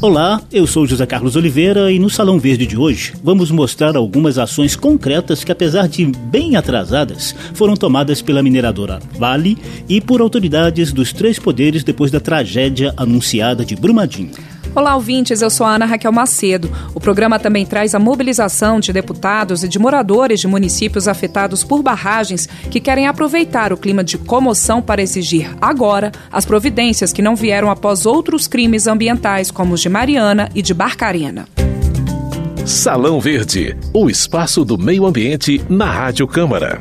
Olá, eu sou José Carlos Oliveira e no Salão Verde de hoje vamos mostrar algumas ações concretas que, apesar de bem atrasadas, foram tomadas pela mineradora Vale e por autoridades dos três poderes depois da tragédia anunciada de Brumadinho. Olá, ouvintes. Eu sou a Ana Raquel Macedo. O programa também traz a mobilização de deputados e de moradores de municípios afetados por barragens que querem aproveitar o clima de comoção para exigir agora as providências que não vieram após outros crimes ambientais, como os de Mariana e de Barcarena. Salão Verde, o espaço do meio ambiente na Rádio Câmara.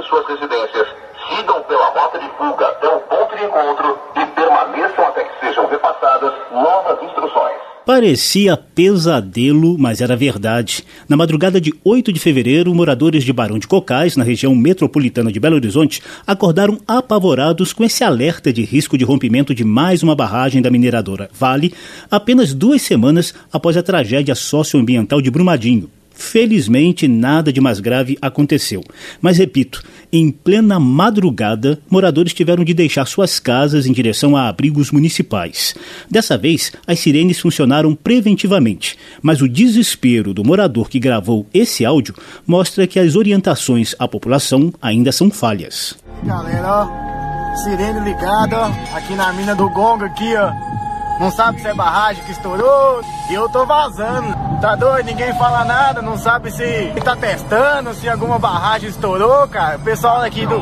Imediatamente suas residências, sigam pela rota de fuga até o ponto de encontro e permaneçam até que sejam repassadas novas instruções. Parecia pesadelo, mas era verdade. Na madrugada de 8 de fevereiro, moradores de Barão de Cocais, na região metropolitana de Belo Horizonte, acordaram apavorados com esse alerta de risco de rompimento de mais uma barragem da mineradora Vale, apenas duas semanas após a tragédia socioambiental de Brumadinho, Felizmente, nada de mais grave aconteceu. Mas repito, em plena madrugada, moradores tiveram de deixar suas casas em direção a abrigos municipais. Dessa vez, as sirenes funcionaram preventivamente, mas o desespero do morador que gravou esse áudio mostra que as orientações à população ainda são falhas. Galera, ó, sirene ligada, ó, aqui na mina do Gonga, aqui, ó. Não sabe se é barragem que estourou e eu tô vazando. Tá doido? Ninguém fala nada, não sabe se tá testando, se alguma barragem estourou, cara. O pessoal aqui do.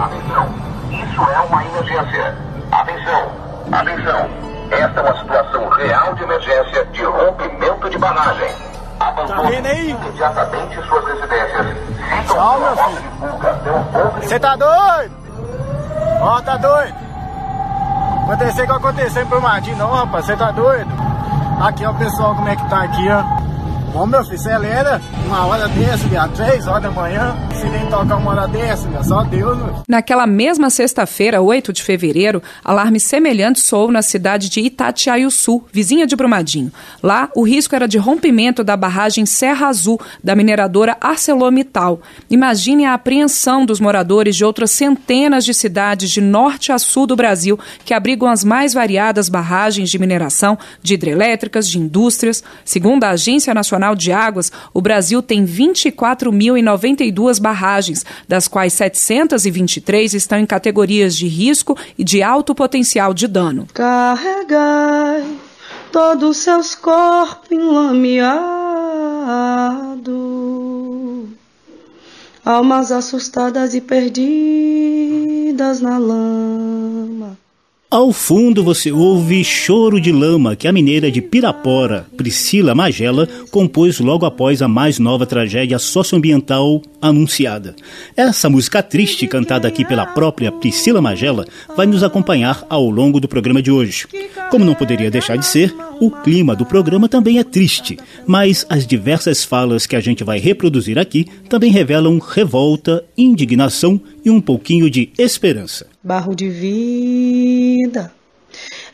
Atenção, isso é uma emergência. Atenção, atenção. Esta é uma situação real de emergência de rompimento de barragem. Abandone tá vendo aí? imediatamente suas residências. Sigam meu filho. Você tá doido? Ó, oh, tá doido? Acontecer o que aconteceu em Brumadinho, não, rapaz, você tá doido? Aqui, ó, pessoal, como é que tá aqui, ó. Bom, meu filho, acelera uma hora dessa, viado, três horas da manhã, se nem tocar uma hora dessa, meu, só Deus, meu. Naquela mesma sexta-feira, 8 de fevereiro, alarme semelhante soou na cidade de Itatiaiuçu, vizinha de Brumadinho. Lá, o risco era de rompimento da barragem Serra Azul, da mineradora ArcelorMittal. Imagine a apreensão dos moradores de outras centenas de cidades de norte a sul do Brasil, que abrigam as mais variadas barragens de mineração, de hidrelétricas, de indústrias. Segundo a Agência Nacional Nacional de Águas, o Brasil tem 24.092 barragens, das quais 723 estão em categorias de risco e de alto potencial de dano. Carregai todos os seus corpos enlameados, almas assustadas e perdidas na lama. Ao fundo você ouve Choro de Lama, que a mineira de Pirapora, Priscila Magela, compôs logo após a mais nova tragédia socioambiental anunciada. Essa música triste, cantada aqui pela própria Priscila Magela, vai nos acompanhar ao longo do programa de hoje. Como não poderia deixar de ser, o clima do programa também é triste, mas as diversas falas que a gente vai reproduzir aqui também revelam revolta, indignação e um pouquinho de esperança. Barro de vida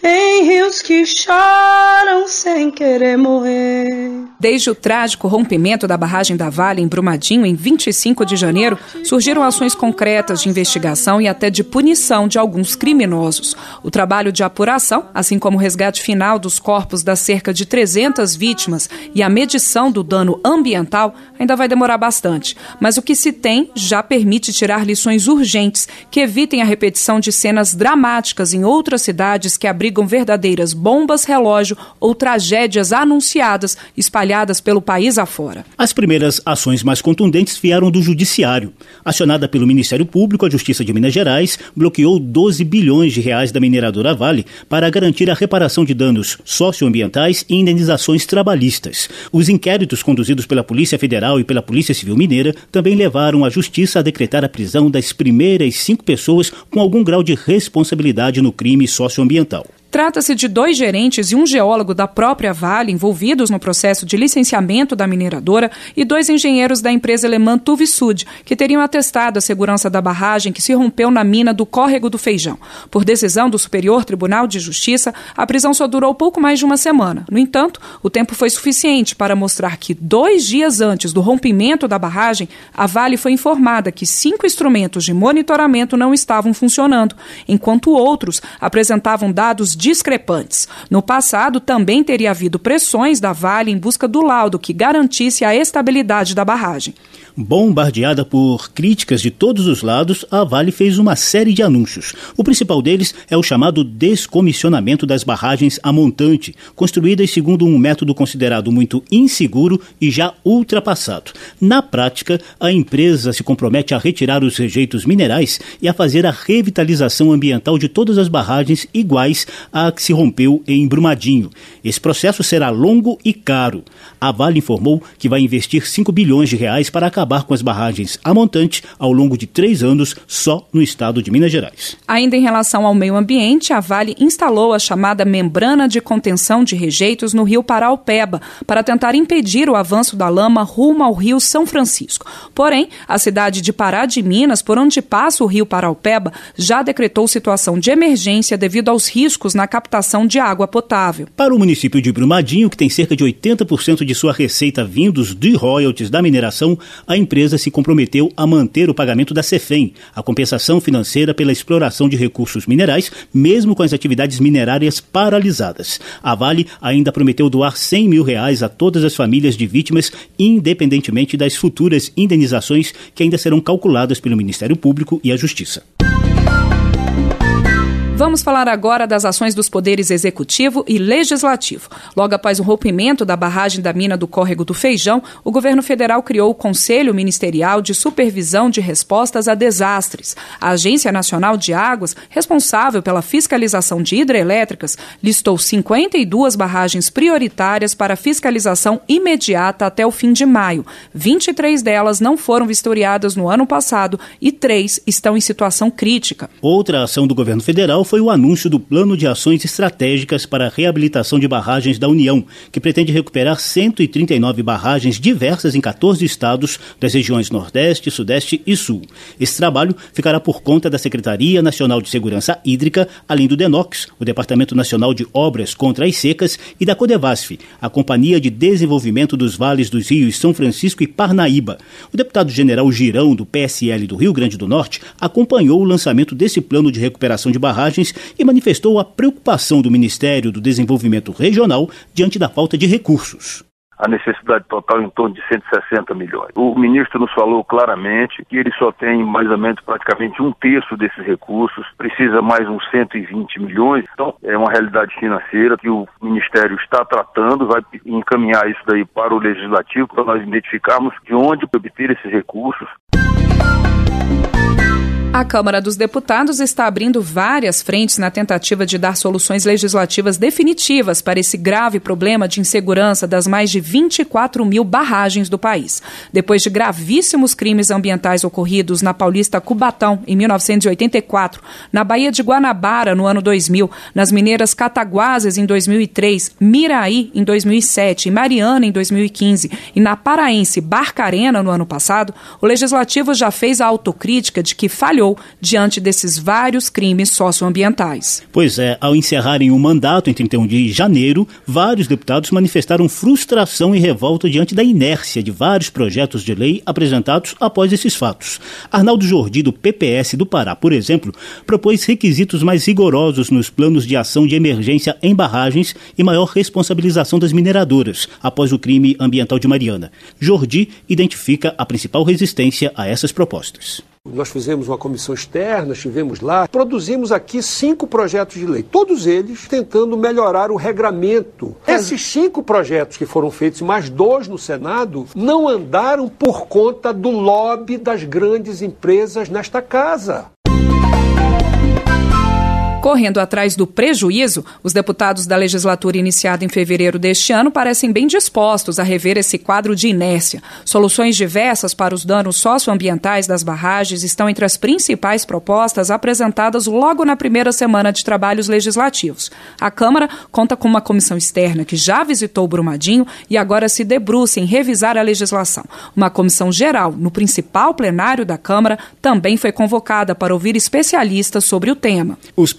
em rios que choram sem querer morrer. Desde o trágico rompimento da barragem da Vale em Brumadinho em 25 de janeiro, surgiram ações concretas de investigação e até de punição de alguns criminosos. O trabalho de apuração, assim como o resgate final dos corpos das cerca de 300 vítimas e a medição do dano ambiental, ainda vai demorar bastante. Mas o que se tem já permite tirar lições urgentes que evitem a repetição de cenas dramáticas em outras cidades que abrigam verdadeiras bombas relógio ou tragédias anunciadas espalhadas pelo país afora. As primeiras ações mais contundentes vieram do Judiciário. Acionada pelo Ministério Público, a Justiça de Minas Gerais bloqueou 12 bilhões de reais da mineradora Vale para garantir a reparação de danos socioambientais e indenizações trabalhistas. Os inquéritos conduzidos pela Polícia Federal e pela Polícia Civil Mineira também levaram a Justiça a decretar a prisão das primeiras cinco pessoas com algum grau de responsabilidade no crime socioambiental. Trata-se de dois gerentes e um geólogo da própria Vale envolvidos no processo de licenciamento da mineradora e dois engenheiros da empresa alemã Tuvisud, que teriam atestado a segurança da barragem que se rompeu na mina do Córrego do Feijão. Por decisão do Superior Tribunal de Justiça, a prisão só durou pouco mais de uma semana. No entanto, o tempo foi suficiente para mostrar que dois dias antes do rompimento da barragem, a Vale foi informada que cinco instrumentos de monitoramento não estavam funcionando, enquanto outros apresentavam dados discrepantes. No passado, também teria havido pressões da Vale em busca do laudo que garantisse a estabilidade da barragem. Bombardeada por críticas de todos os lados, a Vale fez uma série de anúncios. O principal deles é o chamado descomissionamento das barragens a montante, construídas segundo um método considerado muito inseguro e já ultrapassado. Na prática, a empresa se compromete a retirar os rejeitos minerais e a fazer a revitalização ambiental de todas as barragens iguais à que se rompeu em Brumadinho. Esse processo será longo e caro. A Vale informou que vai investir 5 bilhões de reais para acabar acabar com as barragens a montante ao longo de três anos só no estado de Minas Gerais. Ainda em relação ao meio ambiente, a Vale instalou a chamada membrana de contenção de rejeitos no rio Paraupeba para tentar impedir o avanço da lama rumo ao rio São Francisco. Porém, a cidade de Pará de Minas, por onde passa o rio Paraupeba, já decretou situação de emergência devido aos riscos na captação de água potável. Para o município de Brumadinho, que tem cerca de 80% de sua receita vindos de royalties da mineração, a empresa se comprometeu a manter o pagamento da CEFEM, a compensação financeira pela exploração de recursos minerais, mesmo com as atividades minerárias paralisadas. A Vale ainda prometeu doar 100 mil reais a todas as famílias de vítimas, independentemente das futuras indenizações que ainda serão calculadas pelo Ministério Público e a Justiça. Vamos falar agora das ações dos poderes executivo e legislativo. Logo após o rompimento da barragem da mina do Córrego do Feijão, o governo federal criou o Conselho Ministerial de Supervisão de Respostas a Desastres. A Agência Nacional de Águas, responsável pela fiscalização de hidrelétricas, listou 52 barragens prioritárias para fiscalização imediata até o fim de maio. 23 delas não foram vistoriadas no ano passado e três estão em situação crítica. Outra ação do governo federal foi o anúncio do Plano de Ações Estratégicas para a Reabilitação de Barragens da União, que pretende recuperar 139 barragens diversas em 14 estados das regiões Nordeste, Sudeste e Sul. Esse trabalho ficará por conta da Secretaria Nacional de Segurança Hídrica, além do DENOX, o Departamento Nacional de Obras contra as Secas, e da Codevasf, a Companhia de Desenvolvimento dos Vales dos Rios São Francisco e Parnaíba. O deputado general Girão, do PSL do Rio Grande do Norte, acompanhou o lançamento desse plano de recuperação de barragens e manifestou a preocupação do Ministério do Desenvolvimento Regional diante da falta de recursos a necessidade total em torno de 160 milhões. O ministro nos falou claramente que ele só tem mais ou menos praticamente um terço desses recursos, precisa mais uns 120 milhões. Então, é uma realidade financeira que o ministério está tratando, vai encaminhar isso daí para o legislativo para nós identificarmos de onde obter esses recursos. A Câmara dos Deputados está abrindo várias frentes na tentativa de dar soluções legislativas definitivas para esse grave problema de insegurança das mais de 24 mil barragens do país. Depois de gravíssimos crimes ambientais ocorridos na Paulista Cubatão, em 1984, na Baía de Guanabara, no ano 2000, nas mineiras Cataguases, em 2003, Miraí, em 2007 e Mariana, em 2015, e na paraense Barcarena, no ano passado, o Legislativo já fez a autocrítica de que falhou diante desses vários crimes socioambientais. Pois é, ao encerrarem o mandato em 31 de janeiro, vários deputados manifestaram frustração e revolta diante da inércia de vários projetos de lei apresentados após esses fatos. Arnaldo Jordi, do PPS do Pará, por exemplo, propôs requisitos mais rigorosos nos planos de ação de emergência em barragens e maior responsabilização das mineradoras após o crime ambiental de Mariana. Jordi identifica a principal resistência a essas propostas. Nós fizemos uma comissão externa, estivemos lá, produzimos aqui cinco projetos de lei, todos eles tentando melhorar o regramento. Esses cinco projetos que foram feitos, mais dois no Senado, não andaram por conta do lobby das grandes empresas nesta casa. Correndo atrás do prejuízo, os deputados da legislatura iniciada em fevereiro deste ano parecem bem dispostos a rever esse quadro de inércia. Soluções diversas para os danos socioambientais das barragens estão entre as principais propostas apresentadas logo na primeira semana de trabalhos legislativos. A Câmara conta com uma comissão externa que já visitou Brumadinho e agora se debruça em revisar a legislação. Uma comissão geral, no principal plenário da Câmara, também foi convocada para ouvir especialistas sobre o tema. Os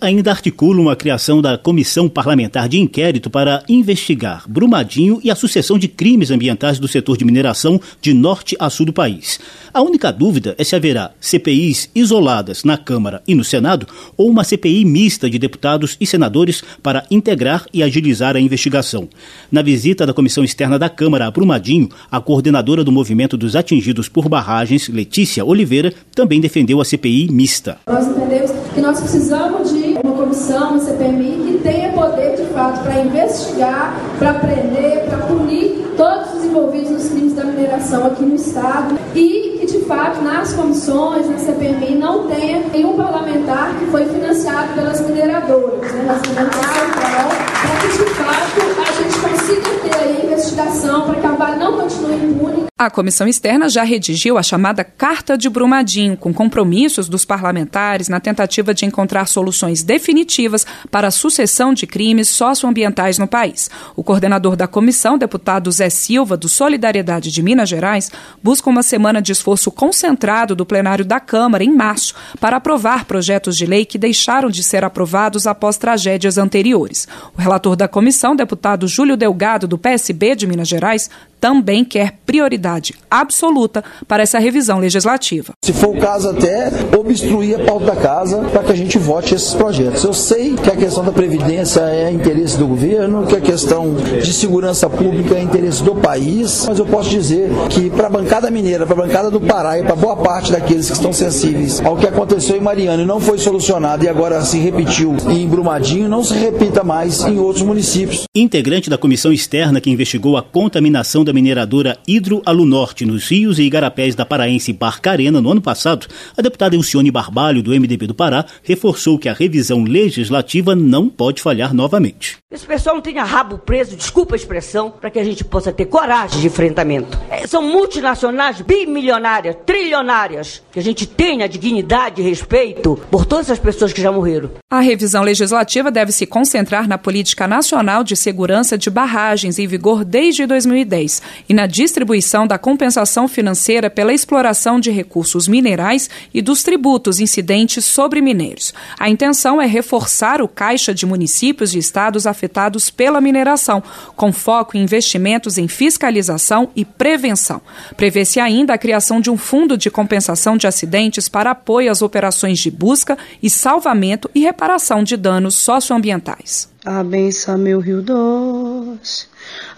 ainda articulam a criação da Comissão Parlamentar de Inquérito para investigar Brumadinho e a sucessão de crimes ambientais do setor de mineração de norte a sul do país. A única dúvida é se haverá CPIs isoladas na Câmara e no Senado ou uma CPI mista de deputados e senadores para integrar e agilizar a investigação. Na visita da Comissão Externa da Câmara a Brumadinho, a coordenadora do Movimento dos Atingidos por Barragens, Letícia Oliveira, também defendeu a CPI mista. Nós entendemos que nós precisamos de uma comissão, uma CPMI, que tenha poder de fato para investigar, para prender, para punir todos os envolvidos nos crimes da mineração aqui no Estado e que de fato nas comissões, na CPMI, não tenha nenhum parlamentar que foi financiado pelas mineradoras. Né? Nós temos para que de fato a gente consiga ter a investigação para que a Vale não continue impune. A comissão externa já redigiu a chamada Carta de Brumadinho, com compromissos dos parlamentares na tentativa de encontrar soluções definitivas para a sucessão de crimes socioambientais no país. O coordenador da comissão, deputado Zé Silva, do Solidariedade de Minas Gerais, busca uma semana de esforço concentrado do plenário da Câmara em março para aprovar projetos de lei que deixaram de ser aprovados após tragédias anteriores. O relator da comissão, deputado Júlio Delgado, do PSB de Minas Gerais, também quer prioridade absoluta para essa revisão legislativa. Se for o caso, até obstruir a pauta da casa para que a gente vote esses projetos. Eu sei que a questão da Previdência é interesse do governo, que a questão de segurança pública é interesse do país, mas eu posso dizer que para a bancada mineira, para a bancada do Pará e para boa parte daqueles que estão sensíveis ao que aconteceu em Mariana e não foi solucionado e agora se repetiu em Brumadinho, não se repita mais em outros municípios. Integrante da comissão externa que investigou a contaminação da da mineradora Hidroalunorte nos rios e igarapés da paraense Barcarena no ano passado, a deputada Elcione Barbalho, do MDB do Pará, reforçou que a revisão legislativa não pode falhar novamente. Esse pessoal não tenha rabo preso, desculpa a expressão, para que a gente possa ter coragem de enfrentamento. É, são multinacionais bimilionárias, trilionárias, que a gente tenha dignidade e respeito por todas as pessoas que já morreram. A revisão legislativa deve se concentrar na política nacional de segurança de barragens em vigor desde 2010 e na distribuição da compensação financeira pela exploração de recursos minerais e dos tributos incidentes sobre mineiros. A intenção é reforçar o caixa de municípios e estados afetados pela mineração, com foco em investimentos em fiscalização e prevenção. Prevê-se ainda a criação de um fundo de compensação de acidentes para apoio às operações de busca e salvamento e reparação de danos socioambientais. Abença meu Rio Doce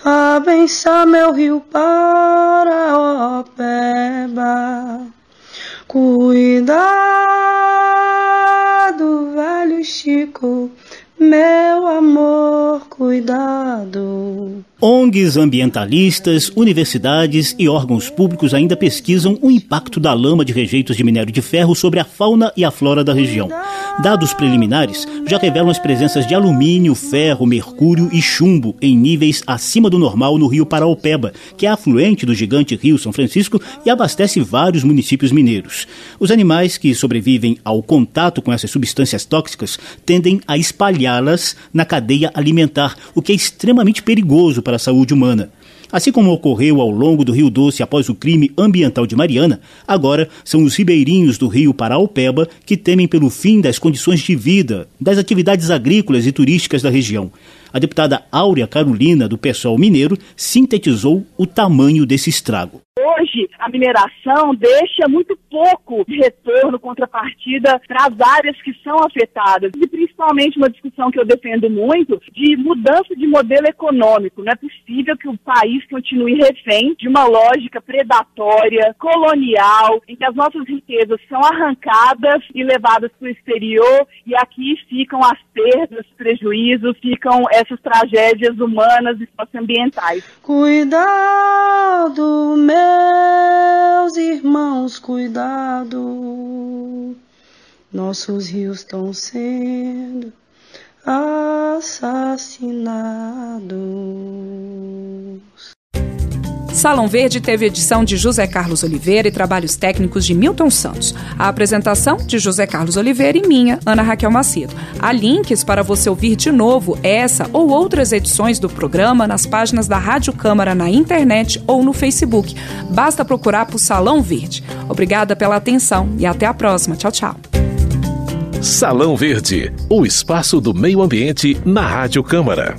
abençoa meu rio para Opeba. Cuidado, velho Chico, meu amor, cuidado. ONGs ambientalistas, universidades e órgãos públicos ainda pesquisam o impacto da lama de rejeitos de minério de ferro sobre a fauna e a flora da região. Dados preliminares já revelam as presenças de alumínio, ferro, mercúrio e chumbo em níveis acima do normal no rio Paraopeba, que é afluente do gigante Rio São Francisco e abastece vários municípios mineiros. Os animais que sobrevivem ao contato com essas substâncias tóxicas tendem a espalhá-las na cadeia alimentar, o que é extremamente perigoso para para a saúde humana. Assim como ocorreu ao longo do Rio Doce após o crime ambiental de Mariana, agora são os ribeirinhos do rio Paraupeba que temem pelo fim das condições de vida, das atividades agrícolas e turísticas da região. A deputada Áurea Carolina, do PSOL Mineiro, sintetizou o tamanho desse estrago. Hoje, a mineração deixa muito pouco de retorno, contrapartida para as áreas que são afetadas. E principalmente uma discussão que eu defendo muito de mudança de modelo econômico. Não é possível que o país continue refém de uma lógica predatória, colonial, em que as nossas riquezas são arrancadas e levadas para o exterior e aqui ficam as perdas, prejuízos, ficam essas tragédias humanas e socioambientais. Cuidado, meus irmãos, cuidado. nossos rios estão sendo assassinados. Salão Verde teve edição de José Carlos Oliveira e trabalhos técnicos de Milton Santos. A apresentação de José Carlos Oliveira e minha, Ana Raquel Macedo. Há links para você ouvir de novo essa ou outras edições do programa nas páginas da Rádio Câmara na internet ou no Facebook. Basta procurar por Salão Verde. Obrigada pela atenção e até a próxima. Tchau, tchau. Salão Verde, o espaço do meio ambiente na Rádio Câmara.